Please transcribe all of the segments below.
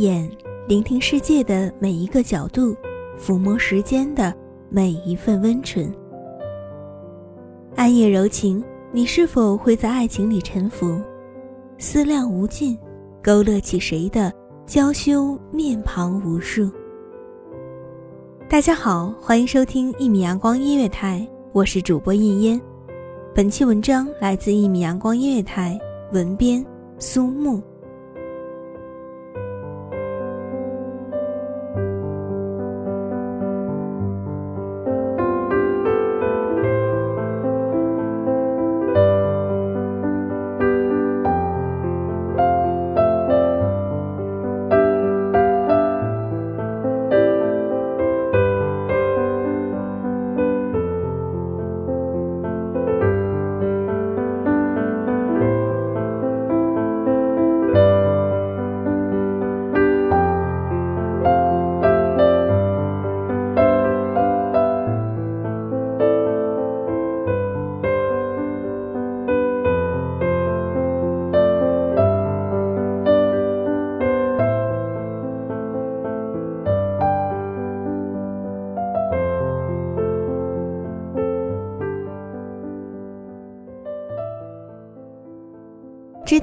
眼聆听世界的每一个角度，抚摸时间的每一份温存。暗夜柔情，你是否会在爱情里沉浮？思量无尽，勾勒起谁的娇羞面庞无数？大家好，欢迎收听一米阳光音乐台，我是主播燕烟。本期文章来自一米阳光音乐台，文编苏木。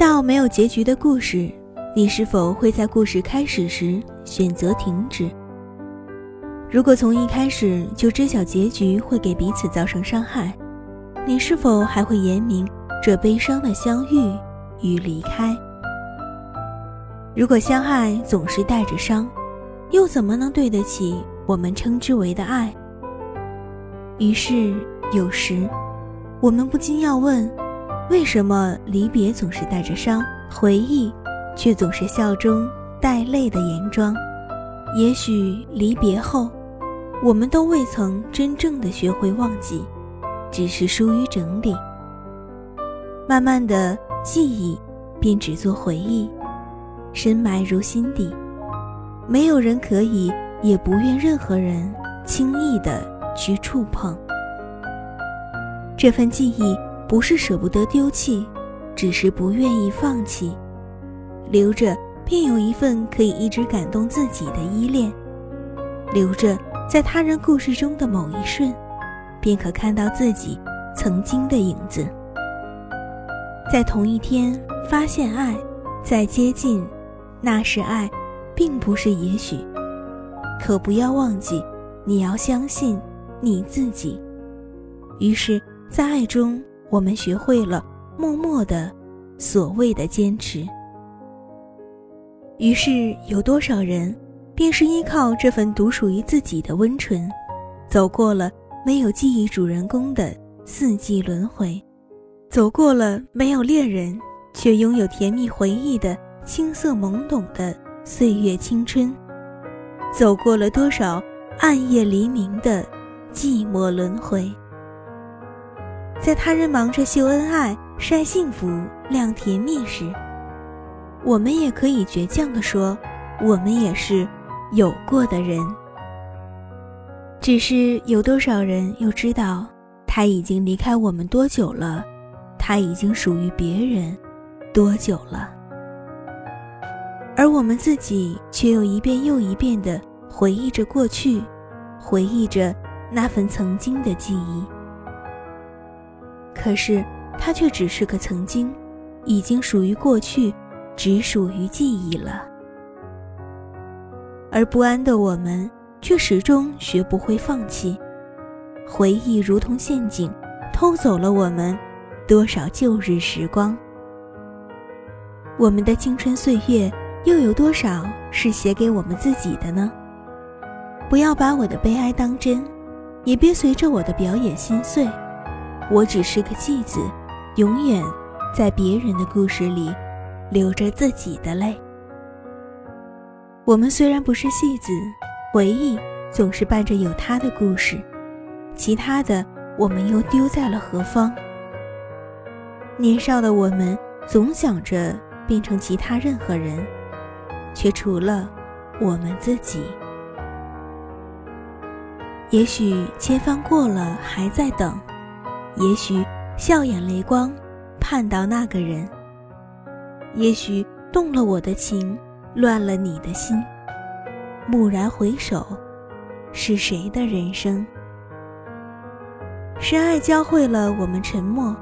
到没有结局的故事，你是否会在故事开始时选择停止？如果从一开始就知晓结局会给彼此造成伤害，你是否还会言明这悲伤的相遇与离开？如果相爱总是带着伤，又怎么能对得起我们称之为的爱？于是有时，我们不禁要问。为什么离别总是带着伤，回忆却总是笑中带泪的颜妆？也许离别后，我们都未曾真正的学会忘记，只是疏于整理。慢慢的记忆便只做回忆，深埋入心底，没有人可以，也不愿任何人轻易的去触碰这份记忆。不是舍不得丢弃，只是不愿意放弃。留着，便有一份可以一直感动自己的依恋；留着，在他人故事中的某一瞬，便可看到自己曾经的影子。在同一天发现爱，再接近，那是爱，并不是也许。可不要忘记，你要相信你自己。于是，在爱中。我们学会了默默的所谓的坚持，于是有多少人，便是依靠这份独属于自己的温存，走过了没有记忆主人公的四季轮回，走过了没有恋人却拥有甜蜜回忆的青涩懵懂的岁月青春，走过了多少暗夜黎明的寂寞轮回。在他人忙着秀恩爱、晒幸福、亮甜蜜时，我们也可以倔强地说，我们也是有过的人。只是有多少人又知道，他已经离开我们多久了？他已经属于别人多久了？而我们自己却又一遍又一遍地回忆着过去，回忆着那份曾经的记忆。可是，它却只是个曾经，已经属于过去，只属于记忆了。而不安的我们，却始终学不会放弃。回忆如同陷阱，偷走了我们多少旧日时光。我们的青春岁月。又有多少是写给我们自己的呢？不要把我的悲哀当真，也别随着我的表演心碎。我只是个戏子，永远在别人的故事里流着自己的泪。我们虽然不是戏子，回忆总是伴着有他的故事，其他的我们又丢在了何方？年少的我们总想着变成其他任何人。却除了我们自己。也许千帆过了还在等，也许笑眼泪光盼到那个人，也许动了我的情，乱了你的心。蓦然回首，是谁的人生？深爱教会了我们沉默，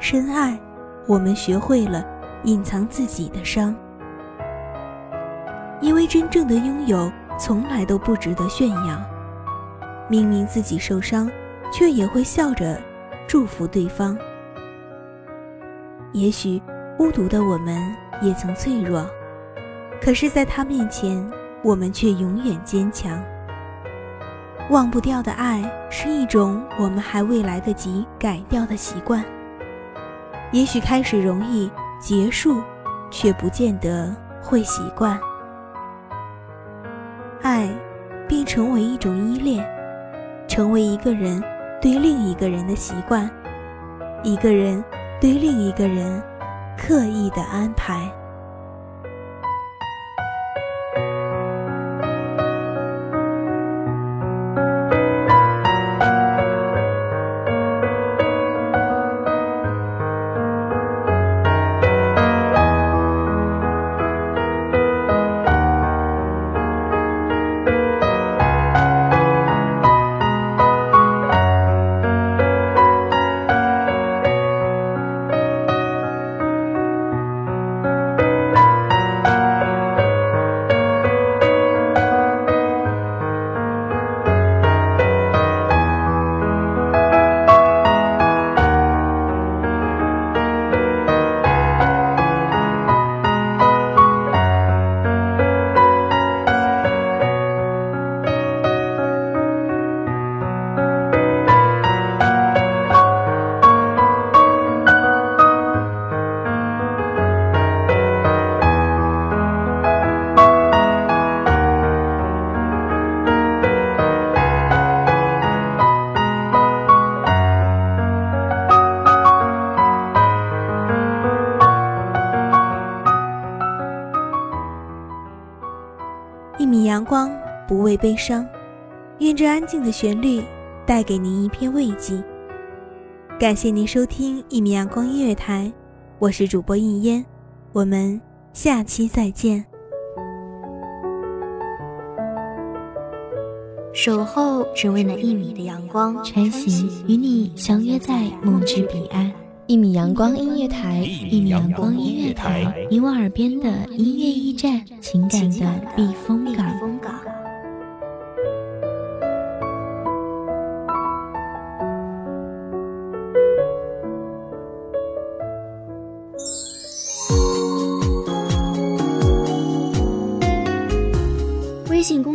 深爱，我们学会了隐藏自己的伤。因为真正的拥有从来都不值得炫耀，明明自己受伤，却也会笑着祝福对方。也许孤独的我们也曾脆弱，可是，在他面前，我们却永远坚强。忘不掉的爱是一种我们还未来得及改掉的习惯。也许开始容易，结束却不见得会习惯。爱，并成为一种依恋，成为一个人对另一个人的习惯，一个人对另一个人刻意的安排。不畏悲伤，愿这安静的旋律带给您一片慰藉。感谢您收听一米阳光音乐台，我是主播应烟，我们下期再见。守候只为那一米的阳光，穿行与你相约在梦之彼岸。一米阳光音乐台，一米阳光音乐台，你我耳边的音乐驿站，情感的避风